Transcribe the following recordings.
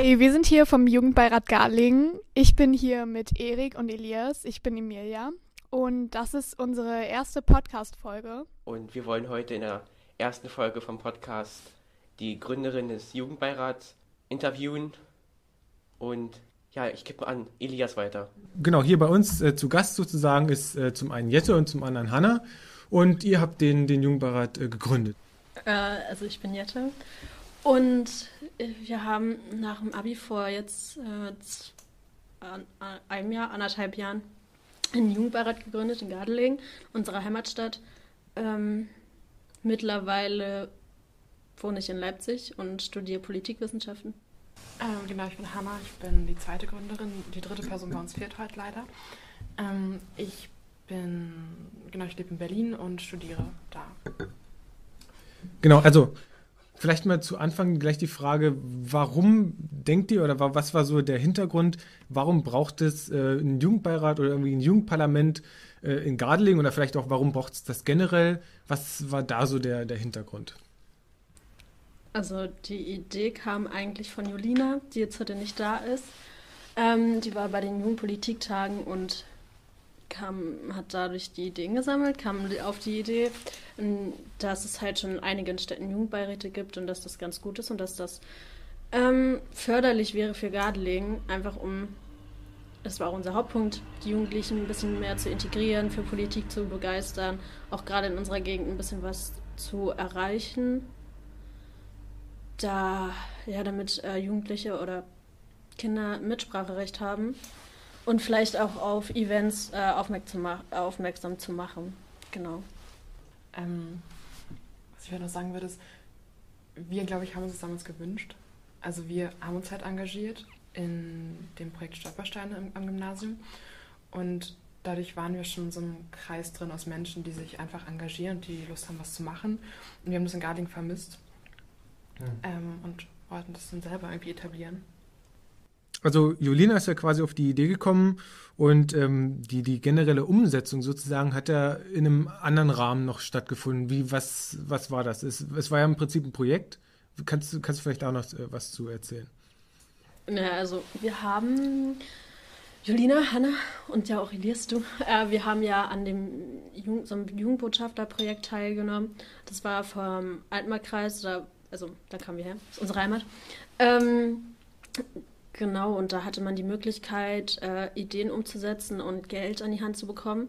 Hey, wir sind hier vom Jugendbeirat Garlingen. Ich bin hier mit Erik und Elias. Ich bin Emilia. Und das ist unsere erste Podcast-Folge. Und wir wollen heute in der ersten Folge vom Podcast die Gründerin des Jugendbeirats interviewen. Und ja, ich gebe an Elias weiter. Genau, hier bei uns äh, zu Gast sozusagen ist äh, zum einen Jette und zum anderen Hanna. Und ihr habt den, den Jugendbeirat äh, gegründet. Äh, also ich bin Jette. Und wir haben nach dem Abi vor jetzt äh, einem Jahr, anderthalb Jahren, einen Jugendbeirat gegründet in Gardelegen, unserer Heimatstadt. Ähm, mittlerweile wohne ich in Leipzig und studiere Politikwissenschaften. Ähm, genau, ich bin Hanna, ich bin die zweite Gründerin. Die dritte Person bei uns fehlt heute leider. Ähm, ich bin, genau, ich lebe in Berlin und studiere da. Genau, also vielleicht mal zu Anfang gleich die Frage, warum denkt ihr oder was war so der Hintergrund, warum braucht es äh, einen Jugendbeirat oder irgendwie ein Jugendparlament äh, in Gardeling oder vielleicht auch, warum braucht es das generell? Was war da so der, der Hintergrund? Also die Idee kam eigentlich von Julina, die jetzt heute nicht da ist. Ähm, die war bei den Jugendpolitiktagen und kam, hat dadurch die Ideen gesammelt, kam auf die Idee, dass es halt schon in einigen Städten Jugendbeiräte gibt und dass das ganz gut ist und dass das ähm, förderlich wäre für Gardelegen, einfach um, das war auch unser Hauptpunkt, die Jugendlichen ein bisschen mehr zu integrieren, für Politik zu begeistern, auch gerade in unserer Gegend ein bisschen was zu erreichen. Da, ja, damit äh, Jugendliche oder Kinder Mitspracherecht haben und vielleicht auch auf Events äh, aufmerksam, aufmerksam, zu machen. Genau. Ähm, was ich noch sagen würde, ist, wir, glaube ich, haben uns das damals gewünscht. Also wir haben uns halt engagiert in dem Projekt Stolpersteine am, am Gymnasium und dadurch waren wir schon in so einem Kreis drin aus Menschen, die sich einfach engagieren, die Lust haben, was zu machen. Und wir haben das in Garding vermisst ähm, und wollten das dann selber irgendwie etablieren. Also Julina ist ja quasi auf die Idee gekommen und ähm, die, die generelle Umsetzung sozusagen hat ja in einem anderen Rahmen noch stattgefunden. Wie, was, was war das? Es, es war ja im Prinzip ein Projekt. Kannst, du kannst du vielleicht auch noch äh, was zu erzählen? Ja, also wir haben Julina, Hanna und ja auch Elias, du, äh, wir haben ja an dem Jugend, so Jugendbotschafterprojekt teilgenommen. Das war vom Altmarkreis, da also da kamen wir her, das ist unsere Heimat. Ähm, genau, und da hatte man die Möglichkeit, äh, Ideen umzusetzen und Geld an die Hand zu bekommen.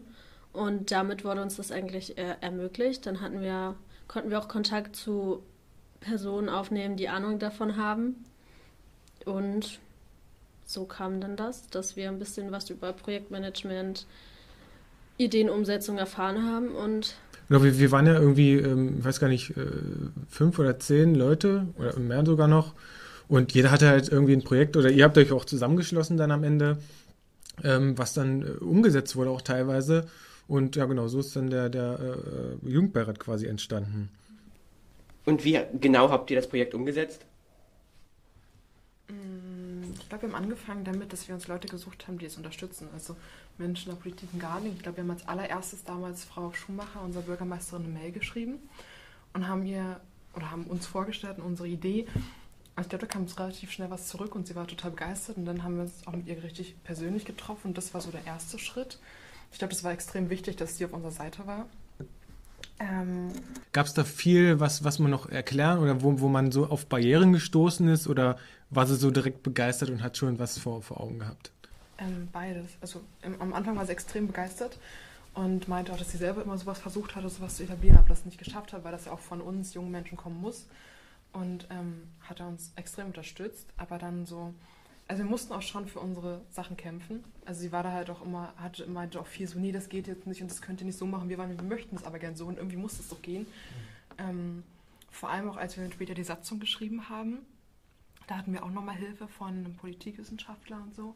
Und damit wurde uns das eigentlich äh, ermöglicht. Dann hatten wir, konnten wir auch Kontakt zu Personen aufnehmen, die Ahnung davon haben. Und so kam dann das, dass wir ein bisschen was über Projektmanagement, Ideenumsetzung erfahren haben und Genau, wir, wir waren ja irgendwie, ähm, ich weiß gar nicht, äh, fünf oder zehn Leute oder mehr sogar noch. Und jeder hatte halt irgendwie ein Projekt oder ihr habt euch auch zusammengeschlossen dann am Ende, ähm, was dann äh, umgesetzt wurde auch teilweise. Und ja, genau, so ist dann der, der äh, Jugendbeirat quasi entstanden. Und wie genau habt ihr das Projekt umgesetzt? Mm, ich glaube, wir haben angefangen damit, dass wir uns Leute gesucht haben, die es unterstützen. Also Menschen der Politik in Garling. Ich glaube, wir haben als allererstes damals Frau Schumacher, unsere Bürgermeisterin, eine Mail geschrieben und haben ihr oder haben uns vorgestellt und unsere Idee. Also ich glaube, da kam uns relativ schnell was zurück und sie war total begeistert und dann haben wir uns auch mit ihr richtig persönlich getroffen und das war so der erste Schritt. Ich glaube, das war extrem wichtig, dass sie auf unserer Seite war. Ähm Gab es da viel, was, was man noch erklären oder wo, wo man so auf Barrieren gestoßen ist oder war sie so direkt begeistert und hat schon was vor, vor Augen gehabt? Ähm, beides. Also im, am Anfang war sie extrem begeistert und meinte auch, dass sie selber immer sowas versucht hatte, sowas zu etablieren, aber das nicht geschafft hat, weil das ja auch von uns jungen Menschen kommen muss. Und ähm, hat er uns extrem unterstützt, aber dann so, also wir mussten auch schon für unsere Sachen kämpfen. Also sie war da halt auch immer, hatte meinte auch viel so, nee, das geht jetzt nicht und das könnt ihr nicht so machen. Wir, waren, wir möchten es aber gern so und irgendwie muss es doch gehen. Mhm. Ähm, vor allem auch, als wir dann später die Satzung geschrieben haben, da hatten wir auch nochmal Hilfe von einem Politikwissenschaftler und so.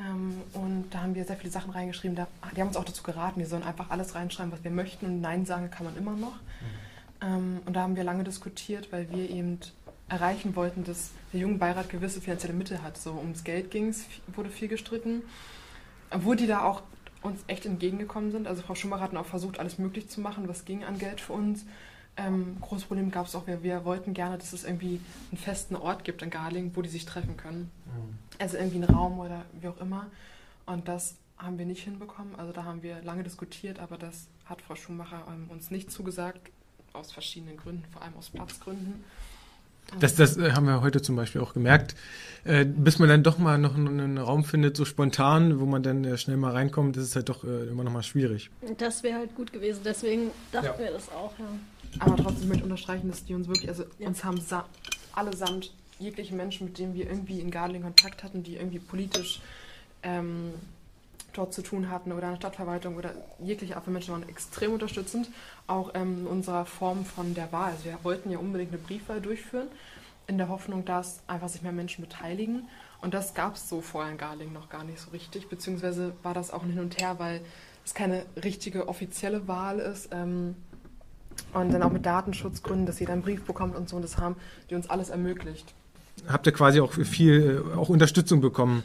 Ähm, und da haben wir sehr viele Sachen reingeschrieben. Da, die haben uns auch dazu geraten, wir sollen einfach alles reinschreiben, was wir möchten. Und Nein sagen kann man immer noch. Mhm. Ähm, und da haben wir lange diskutiert, weil wir eben erreichen wollten, dass der Jugendbeirat gewisse finanzielle Mittel hat. So ums Geld ging es, wurde viel gestritten. Obwohl die da auch uns echt entgegengekommen sind. Also Frau Schumacher hat auch versucht, alles möglich zu machen, was ging an Geld für uns. Ähm, großes Problem gab es auch, wir, wir wollten gerne, dass es irgendwie einen festen Ort gibt in Garling, wo die sich treffen können. Mhm. Also irgendwie einen Raum oder wie auch immer. Und das haben wir nicht hinbekommen. Also da haben wir lange diskutiert, aber das hat Frau Schumacher ähm, uns nicht zugesagt, aus verschiedenen Gründen, vor allem aus Platzgründen. Das, das äh, haben wir heute zum Beispiel auch gemerkt. Äh, bis man dann doch mal noch einen, einen Raum findet, so spontan, wo man dann äh, schnell mal reinkommt, das ist halt doch äh, immer noch mal schwierig. Das wäre halt gut gewesen, deswegen dachten Ja. wir das auch, ja. Aber trotzdem möchte ich unterstreichen, dass die uns wirklich, also Ja. uns haben sa allesamt jegliche Menschen, mit denen wir irgendwie in Garling Kontakt hatten, die irgendwie politisch ähm, dort zu tun hatten oder in der Stadtverwaltung oder jegliche Art von Menschen waren extrem unterstützend. Auch ähm, in unserer Form von der Wahl. Also wir wollten ja unbedingt eine Briefwahl durchführen, in der Hoffnung, dass einfach sich mehr Menschen beteiligen. Und das gab es so vorher in Garling noch gar nicht so richtig, beziehungsweise war das auch ein Hin und Her, weil es keine richtige offizielle Wahl ist. Ähm, und dann auch mit Datenschutzgründen, dass jeder einen Brief bekommt und so. Und das haben die uns alles ermöglicht. Habt ihr quasi auch viel äh, auch Unterstützung bekommen?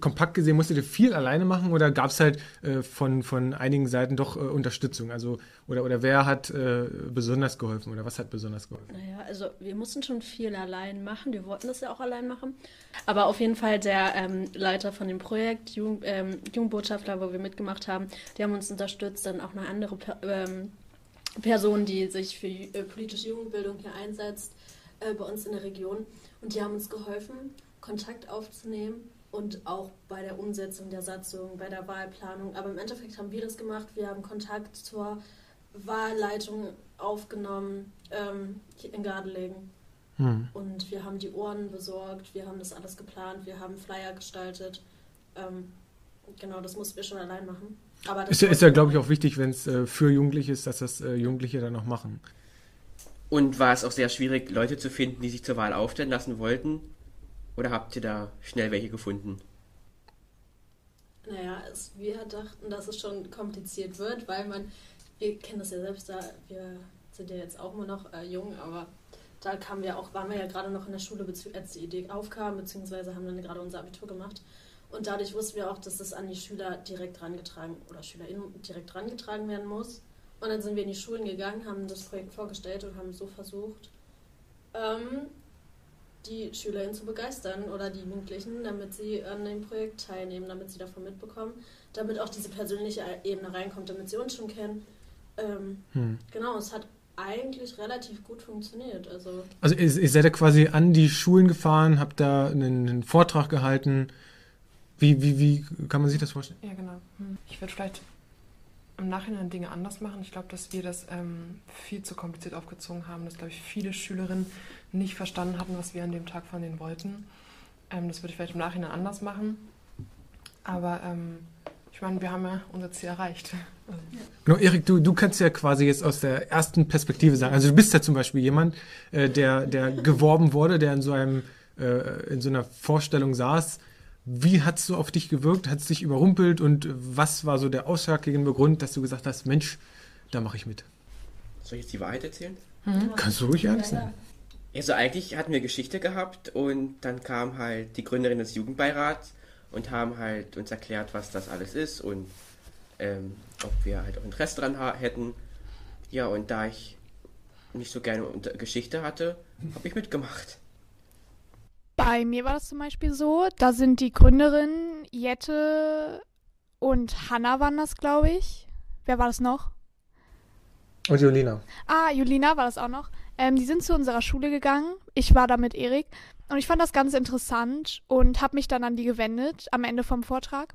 Kompakt gesehen, musstet ihr viel alleine machen oder gab es halt äh, von, von einigen Seiten doch äh, Unterstützung? Also, oder, oder wer hat äh, besonders geholfen oder was hat besonders geholfen? Naja, also wir mussten schon viel allein machen. Wir wollten das ja auch allein machen. Aber auf jeden Fall der ähm, Leiter von dem Projekt, Jugend, ähm, Jugendbotschafter, wo wir mitgemacht haben, die haben uns unterstützt. Dann auch eine andere ähm, Person, die sich für äh, politische Jugendbildung hier einsetzt, äh, bei uns in der Region. Und die haben uns geholfen, Kontakt aufzunehmen und auch bei der Umsetzung der Satzung, bei der Wahlplanung. Aber im Endeffekt haben wir das gemacht. Wir haben Kontakt zur Wahlleitung aufgenommen ähm, hier in Gardelegen. Hm. Und wir haben die Ohren besorgt, wir haben das alles geplant, wir haben Flyer gestaltet. Ähm, genau, das mussten wir schon allein machen. Aber das Ist ja, ist ja glaube ich, auch wichtig, wenn es äh, für Jugendliche ist, dass das äh, Jugendliche dann auch machen. Und war es auch sehr schwierig, Leute zu finden, die sich zur Wahl aufstellen lassen wollten? Oder habt ihr da schnell welche gefunden? Naja, es, wir dachten, dass es schon kompliziert wird, weil man, wir kennen das ja selbst, da wir sind ja jetzt auch immer noch äh, jung, aber da kamen wir auch, waren wir ja gerade noch in der Schule, als die Idee aufkam, beziehungsweise haben dann gerade unser Abitur gemacht. Und dadurch wussten wir auch, dass das an die Schüler direkt rangetragen oder SchülerInnen direkt rangetragen werden muss. Und dann sind wir in die Schulen gegangen, haben das Projekt vorgestellt und haben so versucht, ähm, die SchülerInnen zu begeistern oder die Jugendlichen, damit sie an dem Projekt teilnehmen, damit sie davon mitbekommen, damit auch diese persönliche Ebene reinkommt, damit sie uns schon kennen. Ähm, Hm. genau, es hat eigentlich relativ gut funktioniert. Also Also ihr, ihr seid ja quasi an die Schulen gefahren, habt da einen, einen Vortrag gehalten. Wie, wie, wie kann man sich das vorstellen? Ja, genau. Hm. Ich würde vielleicht im Nachhinein Dinge anders machen. Ich glaube, dass wir das ähm, viel zu kompliziert aufgezogen haben, dass, glaube ich, viele Schülerinnen nicht verstanden hatten, was wir an dem Tag von denen wollten. Ähm, das würde ich vielleicht im Nachhinein anders machen. Aber ähm, ich meine, wir haben ja unser Ziel erreicht. Genau, Erik, du, du kannst ja quasi jetzt aus der ersten Perspektive sagen. Also du bist ja zum Beispiel jemand, äh, der, der geworben wurde, der in so einem äh, in so einer Vorstellung saß. Wie hat es so auf dich gewirkt? Hat es dich überrumpelt? Und was war so der ausschlaggebende Grund, dass du gesagt hast, Mensch, da mache ich mit? Soll ich jetzt die Wahrheit erzählen? Kannst du ruhig ernst nehmen. Also eigentlich hatten wir Geschichte gehabt und dann kam halt die Gründerin des Jugendbeirats und haben halt uns erklärt, was das alles ist und ähm, ob wir halt auch Interesse dran hätten. Ja, und da ich nicht so gerne unter Geschichte hatte, habe ich mitgemacht. Bei mir war das zum Beispiel so, da sind die Gründerinnen Jette und Hanna waren das, glaube ich. Wer war das noch? Und Jolina. Ah, Julina war das auch noch. Ähm, die sind zu unserer Schule gegangen. Ich war da mit Erik. Und ich fand das ganz interessant und habe mich dann an die gewendet am Ende vom Vortrag.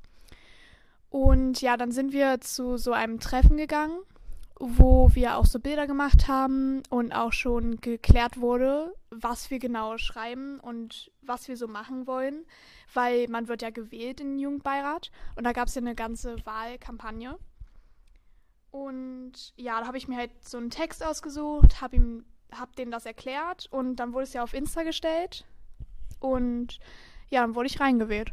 Und ja, dann sind wir zu so einem Treffen gegangen, wo wir auch so Bilder gemacht haben und auch schon geklärt wurde, was wir genau schreiben und was wir so machen wollen, weil man wird ja gewählt in den Jugendbeirat und da gab es ja eine ganze Wahlkampagne. Und ja, da habe ich mir halt so einen Text ausgesucht, habe ihm, hab denen das erklärt und dann wurde es ja auf Insta gestellt und ja, dann wurde ich reingewählt.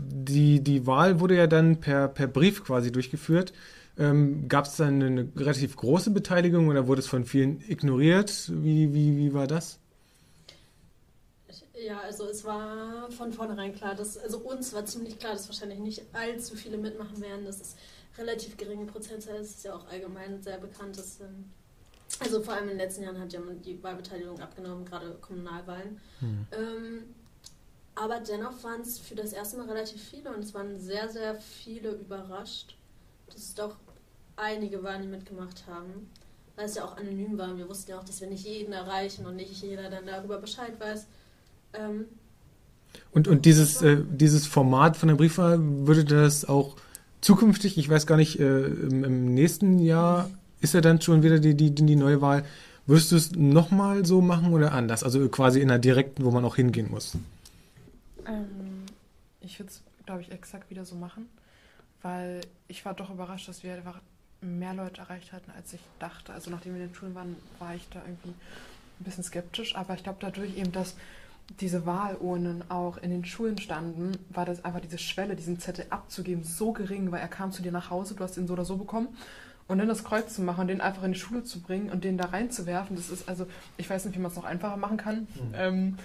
Die, die Wahl wurde ja dann per, per Brief quasi durchgeführt. Ähm, Gab es dann eine relativ große Beteiligung oder wurde es von vielen ignoriert? Wie, wie, wie war das? Ja, also es war von vornherein klar, dass, also uns war ziemlich klar, dass wahrscheinlich nicht allzu viele mitmachen werden. Das ist relativ geringe Prozentzahl, es ist ja auch allgemein sehr bekannt, dass ähm, Also vor allem in den letzten Jahren hat ja die Wahlbeteiligung abgenommen, gerade Kommunalwahlen. Hm. Ähm, aber dennoch waren es für das erste Mal relativ viele und es waren sehr, sehr viele überrascht, dass es doch einige waren, die mitgemacht haben. Weil es ja auch anonym war. Wir wussten ja auch, dass wir nicht jeden erreichen und nicht jeder dann darüber Bescheid weiß. Ähm, und, und dieses, äh, dieses Format von der Briefwahl, würde das auch zukünftig, ich weiß gar nicht, äh, im, im, nächsten Jahr ist ja dann schon wieder die, die, die neue Wahl. Würdest du es nochmal so machen oder anders? Also quasi in der direkten, wo man auch hingehen muss? Ähm, ich würde es, glaube ich, exakt wieder so machen, weil ich war doch überrascht, dass wir einfach mehr Leute erreicht hatten, als ich dachte. Also nachdem wir in den Schulen waren, war ich da irgendwie ein bisschen skeptisch, aber ich glaube dadurch eben, dass diese Wahlurnen auch in den Schulen standen, war das einfach diese Schwelle, diesen Zettel abzugeben, so gering, weil er kam zu dir nach Hause, du hast ihn so oder so bekommen. Und dann das Kreuz zu machen und den einfach in die Schule zu bringen und den da reinzuwerfen, das ist also, ich weiß nicht, wie man es noch einfacher machen kann. Mhm. Ähm,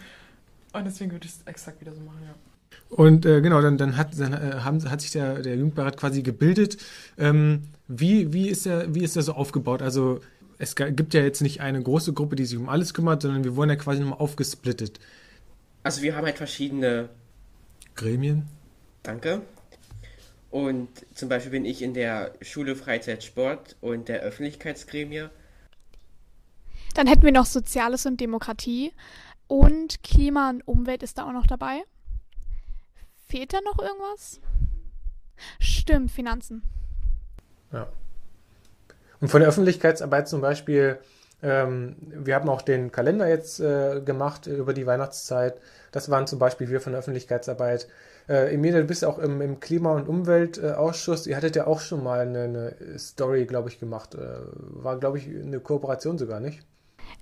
und deswegen würde ich es exakt wieder so machen, ja. Und äh, genau, dann, dann, hat, dann äh, haben, hat sich der, der Jugendbeirat quasi gebildet. Ähm, wie, wie, ist der, wie ist der so aufgebaut? Also es gibt ja jetzt nicht eine große Gruppe, die sich um alles kümmert, sondern wir wurden ja quasi nochmal aufgesplittet. Also wir haben halt verschiedene Gremien. Danke. Und zum Beispiel bin ich in der Schule Freizeit Sport und der Öffentlichkeitsgremie. Dann hätten wir noch Soziales und Demokratie. Und Klima und Umwelt ist da auch noch dabei. Fehlt da noch irgendwas? Stimmt, Finanzen. Ja. Und von der Öffentlichkeitsarbeit zum Beispiel, ähm, wir haben auch den Kalender jetzt äh, gemacht über die Weihnachtszeit. Das waren zum Beispiel wir von der Öffentlichkeitsarbeit. Äh, Emilia, du bist auch im, im Klima- und Umweltausschuss. Ihr hattet ja auch schon mal eine, eine Story, glaube ich, gemacht. Äh, war, glaube ich, eine Kooperation sogar, nicht?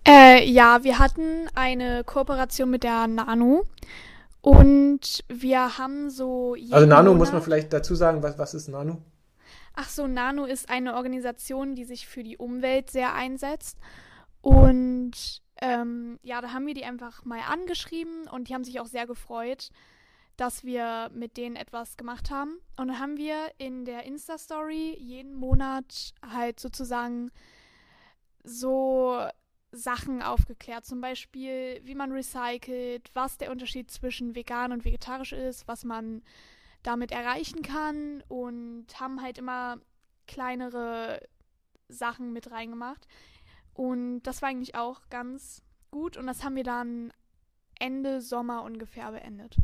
Äh, ja, wir hatten eine Kooperation mit der Nano. Und wir haben so. Also Nano Monat muss man vielleicht dazu sagen, was, was ist Nano? Ach so, Nano ist eine Organisation, die sich für die Umwelt sehr einsetzt. Und ähm, ja, da haben wir die einfach mal angeschrieben und die haben sich auch sehr gefreut, dass wir mit denen etwas gemacht haben. Und dann haben wir in der Insta-Story jeden Monat halt sozusagen so Sachen aufgeklärt. Zum Beispiel, wie man recycelt, was der Unterschied zwischen vegan und vegetarisch ist, was man damit erreichen kann und haben halt immer kleinere Sachen mit reingemacht. Und das war eigentlich auch ganz gut und das haben wir dann Ende Sommer ungefähr beendet.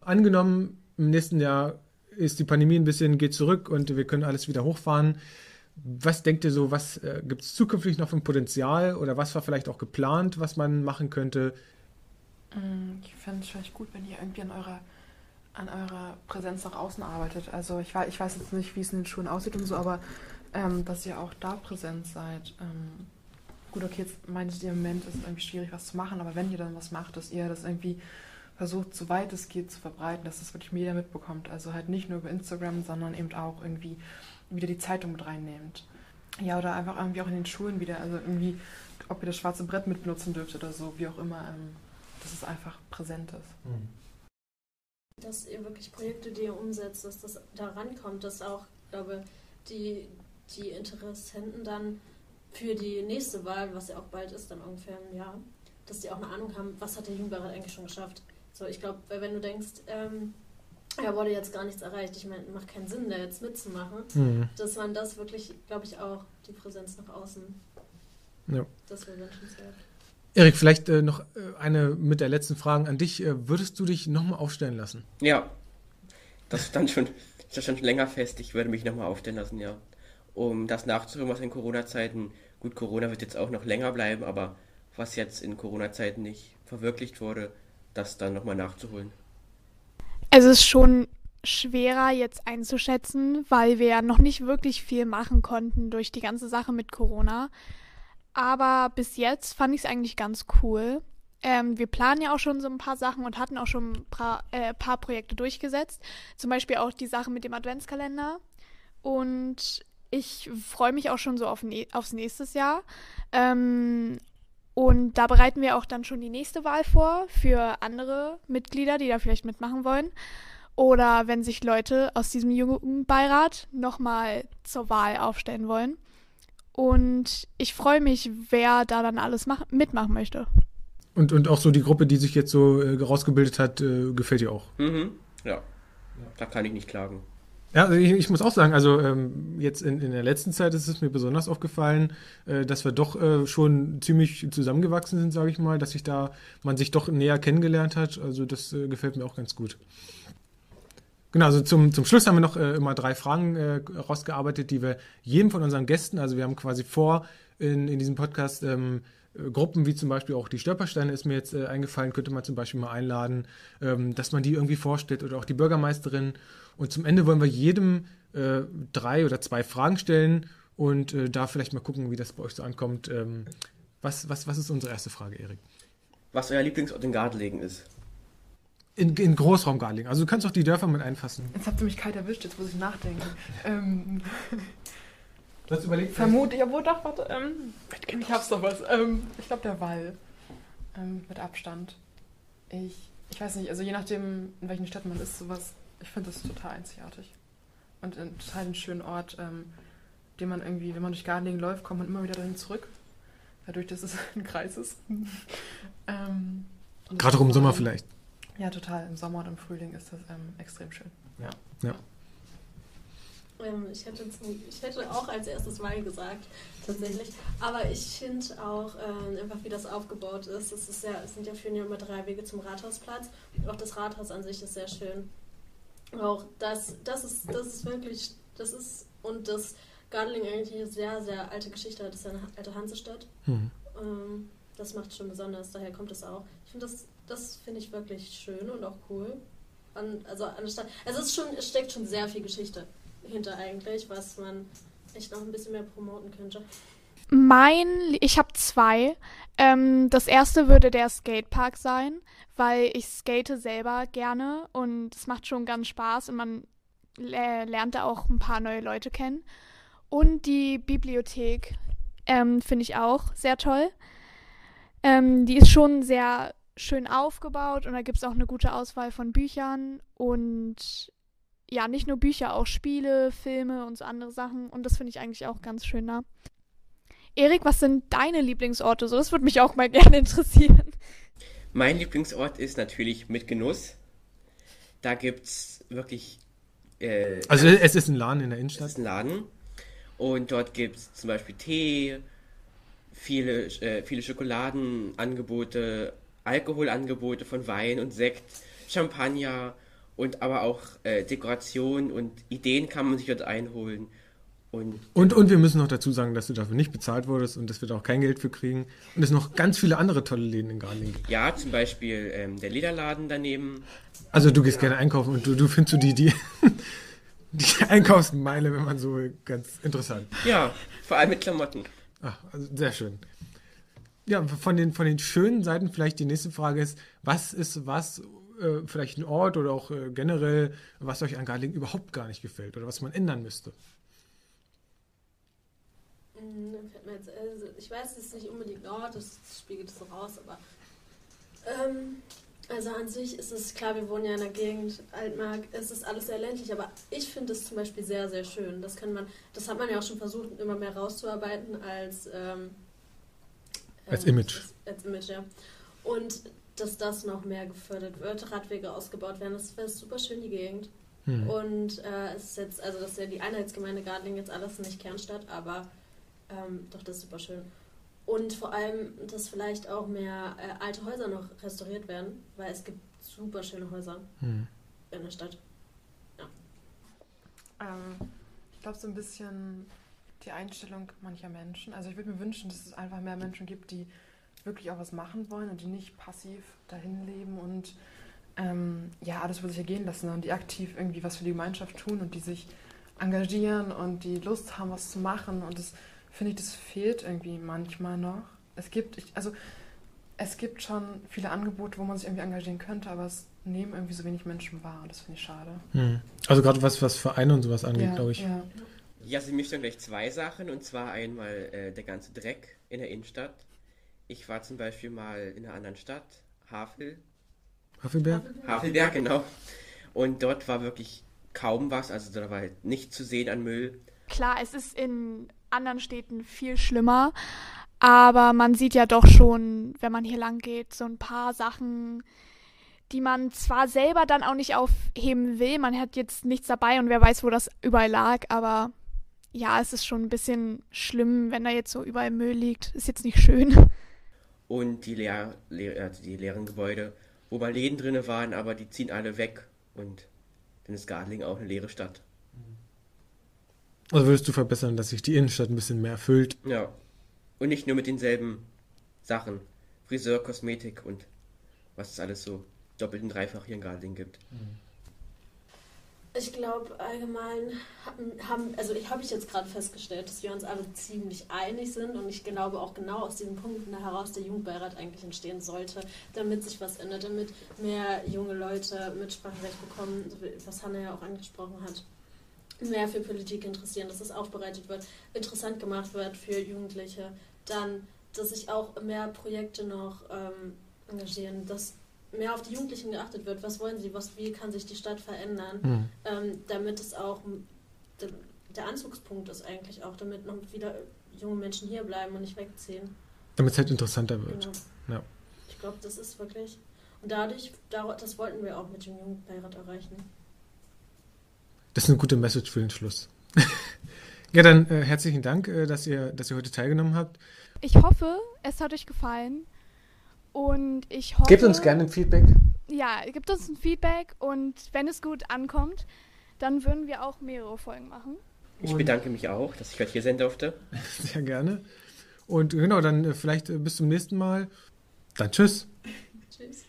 Angenommen, im nächsten Jahr ist die Pandemie ein bisschen, geht zurück und wir können alles wieder hochfahren. Was denkt ihr so, was äh, gibt es zukünftig noch für ein Potenzial oder was war vielleicht auch geplant, was man machen könnte? Mm, ich fände es vielleicht gut, wenn ihr irgendwie an eurer, an eurer Präsenz nach außen arbeitet. Also ich, ich weiß jetzt nicht, wie es in den Schulen aussieht und so, aber ähm, dass ihr auch da präsent seid. Ähm, gut, okay, jetzt meintet ihr im Moment ist es irgendwie schwierig, was zu machen, aber wenn ihr dann was macht, dass ihr das irgendwie versucht, soweit es geht, zu verbreiten, dass das wirklich jeder mitbekommt. Also halt nicht nur über Instagram, sondern eben auch irgendwie wieder die Zeitung mit reinnehmt. Ja, oder einfach irgendwie auch in den Schulen wieder, also irgendwie, ob ihr das schwarze Brett mitbenutzen dürft oder so, wie auch immer, ähm, dass es einfach präsent ist. Mhm. Dass ihr wirklich Projekte, die ihr umsetzt, dass das da rankommt, dass auch, glaube die, die Interessenten dann für die nächste Wahl, was ja auch bald ist, dann ungefähr im Jahr, dass die auch eine Ahnung haben, was hat der Jugendbeirat eigentlich schon geschafft. So, ich glaube, wenn du denkst, ähm, ja, wurde jetzt gar nichts erreicht. Ich meine, macht keinen Sinn, da jetzt mitzumachen. Mhm. Dass man das wirklich, glaube ich, auch die Präsenz nach außen. Ja. Das wäre wünschenswert. Erik, vielleicht äh, noch äh, eine mit der letzten Frage an dich. Äh, würdest du dich nochmal aufstellen lassen? Ja. Das stand schon, das stand schon länger fest. Ich würde mich nochmal aufstellen lassen, ja. Um das nachzuholen, was in Corona-Zeiten, gut, Corona wird jetzt auch noch länger bleiben, aber was jetzt in Corona-Zeiten nicht verwirklicht wurde, das dann nochmal nachzuholen. Es ist schon schwerer jetzt einzuschätzen, weil wir ja noch nicht wirklich viel machen konnten durch die ganze Sache mit Corona. Aber bis jetzt fand ich es eigentlich ganz cool. Ähm, wir planen ja auch schon so ein paar Sachen und hatten auch schon ein paar, äh, paar Projekte durchgesetzt. Zum Beispiel auch die Sache mit dem Adventskalender. Und ich freue mich auch schon so auf ne aufs nächste Jahr. Ähm, und da bereiten wir auch dann schon die nächste Wahl vor für andere Mitglieder, die da vielleicht mitmachen wollen. Oder wenn sich Leute aus diesem Jugendbeirat nochmal zur Wahl aufstellen wollen. Und ich freue mich, wer da dann alles mach mitmachen möchte. Und, und auch so die Gruppe, die sich jetzt so äh, rausgebildet hat, äh, gefällt dir auch. Mhm. Ja. Da kann ich nicht klagen. Ja, also ich, ich muss auch sagen, also ähm, jetzt in, in der letzten Zeit ist es mir besonders aufgefallen, äh, dass wir doch äh, schon ziemlich zusammengewachsen sind, sage ich mal, dass sich da man sich doch näher kennengelernt hat. Also das äh, gefällt mir auch ganz gut. Genau, also zum, zum Schluss haben wir noch äh, immer drei Fragen äh, rausgearbeitet, die wir jedem von unseren Gästen, also wir haben quasi vor in, in diesem Podcast ähm, äh, Gruppen wie zum Beispiel auch die Stolpersteine ist mir jetzt eingefallen, könnte man zum Beispiel mal einladen, ähm, dass man die irgendwie vorstellt oder auch die Bürgermeisterin. Und zum Ende wollen wir jedem äh, drei oder zwei Fragen stellen und äh, da vielleicht mal gucken, wie das bei euch so ankommt. Ähm, was, was, was ist unsere erste Frage, Erik? Was euer Lieblingsort in Gardelegen ist. In, in Großraum Garlingen. Also du kannst auch die Dörfer mit einfassen. Jetzt habt ihr mich kalt erwischt, jetzt muss ich nachdenken. ähm, Du hast überlegt, vermute, ja, wo doch, warte. Ähm, ich hab's doch was. Ähm, ich glaube, der Wall. Ähm, mit Abstand. Ich, ich weiß nicht, also je nachdem, in welchen Städten man ist, sowas, ich finde das total einzigartig. Und ein total einen schönen Ort, ähm, den man irgendwie, wenn man durch Garlingen läuft, kommt man immer wieder dahin zurück. Dadurch, dass es ein Kreis ist. ähm, Gerade auch im Sommer vielleicht. Ja, total. Im Sommer und im Frühling ist das ähm, extrem schön. Ähm, ich, hätte zum, ich hätte auch als erstes Wall gesagt, tatsächlich. Aber ich finde auch ähm, einfach, wie das aufgebaut ist. Es, ist ja, es sind ja führen ja immer drei Wege zum Rathausplatz. Auch das Rathaus an sich ist sehr schön. Auch das, das ist, das ist wirklich, das ist, und das Gardeling eigentlich eine sehr, sehr alte Geschichte hat. Das ist ja eine alte Hansestadt. Hm. Ähm, das macht es schon besonders, daher kommt es auch. Ich finde das, das finde ich wirklich schön und auch cool. An, also anstatt, also es ist schon, es steckt schon sehr viel Geschichte hinter eigentlich, was man echt noch ein bisschen mehr promoten könnte. Mein, ich habe zwei. Ähm, das erste würde der Skatepark sein, weil ich skate selber gerne und es macht schon ganz Spaß und man lernt da auch ein paar neue Leute kennen. Und die Bibliothek ähm, finde ich auch sehr toll. Ähm, die ist schon sehr schön aufgebaut und da gibt es auch eine gute Auswahl von Büchern und ja, nicht nur Bücher, auch Spiele, Filme und so andere Sachen. Und das finde ich eigentlich auch ganz schön da. Erik, was sind deine Lieblingsorte? So, das würde mich auch mal gerne interessieren. Mein Lieblingsort ist natürlich mit Genuss. Da gibt's wirklich. Äh, Also es ist ein Laden in der Innenstadt. ist ein Laden. Und dort gibt's zum Beispiel Tee, viele, äh, viele Schokoladenangebote, Alkoholangebote von Wein und Sekt, Champagner und aber auch äh, Dekoration und Ideen kann man sich dort einholen. Und Und, und wir müssen noch dazu sagen, dass du dafür nicht bezahlt wurdest und dass wir da auch kein Geld für kriegen. Und es noch ganz viele andere tolle Läden in Garlingen gibt. ja, zum Beispiel ähm, der Lederladen daneben. Also du gehst gerne einkaufen und du, du findest so die, die, die Einkaufsmeile, wenn man so ganz interessant. Ja, vor allem mit Klamotten. Ach, also sehr schön. Ja, von den, von den schönen Seiten vielleicht die nächste Frage ist, was ist was, äh, vielleicht ein Ort oder auch äh, generell, was euch an Garlingen überhaupt gar nicht gefällt oder was man ändern müsste? Mm, dann fällt mir jetzt, also ich weiß, es ist nicht unbedingt Ort, das spiegelt es so raus, aber ähm, also an sich ist es klar, wir wohnen ja in der Gegend, Altmark, es ist alles sehr ländlich, aber ich finde es zum Beispiel sehr, sehr schön. Das kann man, das hat man ja auch schon versucht, immer mehr rauszuarbeiten als ähm, Als ähm, Image. Als, als Image, ja. Und dass das noch mehr gefördert wird, Radwege ausgebaut werden, das wäre super schön, die Gegend. Hm. Und äh, es ist jetzt, also das ist ja die Einheitsgemeinde Gardeling jetzt alles nicht Kernstadt, aber ähm, doch, das ist super schön. Und vor allem, dass vielleicht auch mehr äh, alte Häuser noch restauriert werden, weil es gibt super schöne Häuser Hm. in der Stadt. Ähm, ich glaube, so ein bisschen die Einstellung mancher Menschen. Also ich würde mir wünschen, dass es einfach mehr Menschen gibt, die wirklich auch was machen wollen und die nicht passiv dahin leben und ähm, ja, alles über sich ergehen lassen und die aktiv irgendwie was für die Gemeinschaft tun und die sich engagieren und die Lust haben, was zu machen. Und das finde ich, das fehlt irgendwie manchmal noch. Es gibt, ich, also es gibt schon viele Angebote, wo man sich irgendwie engagieren könnte, aber es nehmen irgendwie so wenig Menschen wahr und das finde ich schade. Hm. Also gerade was, was Vereine und sowas angeht, Ja, glaube ich. Ja. Ja, sie mischt dann gleich zwei Sachen und zwar einmal äh, der ganze Dreck in der Innenstadt. Ich war zum Beispiel mal in einer anderen Stadt, Havel, Haffelberg? Havelberg, genau. Und dort war wirklich kaum was, also da war halt nichts zu sehen an Müll. Klar, es ist in anderen Städten viel schlimmer. Aber man sieht ja doch schon, wenn man hier lang geht, so ein paar Sachen, die man zwar selber dann auch nicht aufheben will. Man hat jetzt nichts dabei und wer weiß, wo das überall lag. Aber ja, es ist schon ein bisschen schlimm, wenn da jetzt so überall Müll liegt. Ist jetzt nicht schön. Und die, leer, leer, also die leeren Gebäude, wo mal Läden drin waren, aber die ziehen alle weg. Und dann ist Garling auch eine leere Stadt. Also würdest du verbessern, dass sich die Innenstadt ein bisschen mehr erfüllt? Ja. Und nicht nur mit denselben Sachen. Friseur, Kosmetik und was es alles so doppelt und dreifach hier in Garling gibt. Ich glaube, allgemein haben, also ich habe ich jetzt gerade festgestellt, dass wir uns alle ziemlich einig sind und ich glaube auch genau aus diesen Punkten heraus der Jugendbeirat eigentlich entstehen sollte, damit sich was ändert, damit mehr junge Leute Mitspracherecht bekommen, was Hanna ja auch angesprochen hat, mehr für Politik interessieren, dass es aufbereitet wird, interessant gemacht wird für Jugendliche, dann, dass sich auch mehr Projekte noch ähm, engagieren, dass mehr auf die Jugendlichen geachtet wird. Was wollen sie? Was, wie kann sich die Stadt verändern? Mhm. Ähm, damit es auch der, der Anzugspunkt ist eigentlich auch, damit noch wieder junge Menschen hier bleiben und nicht wegziehen. Damit es halt interessanter wird. Genau. Ja. Ich glaube, das ist wirklich. Und dadurch, das wollten wir auch mit dem Jugendbeirat erreichen. Das ist eine gute Message für den Schluss. ja, dann äh, herzlichen Dank, äh, dass, ihr, dass ihr heute teilgenommen habt. Ich hoffe, es hat euch gefallen. Und ich hoffe. Gebt uns gerne ein Feedback. Ja, gebt uns ein Feedback und wenn es gut ankommt, dann würden wir auch mehrere Folgen machen. Ich bedanke mich auch, dass ich heute hier sein durfte. Sehr gerne. Und genau, dann äh, vielleicht äh, bis zum nächsten Mal. Dann tschüss. Tschüss.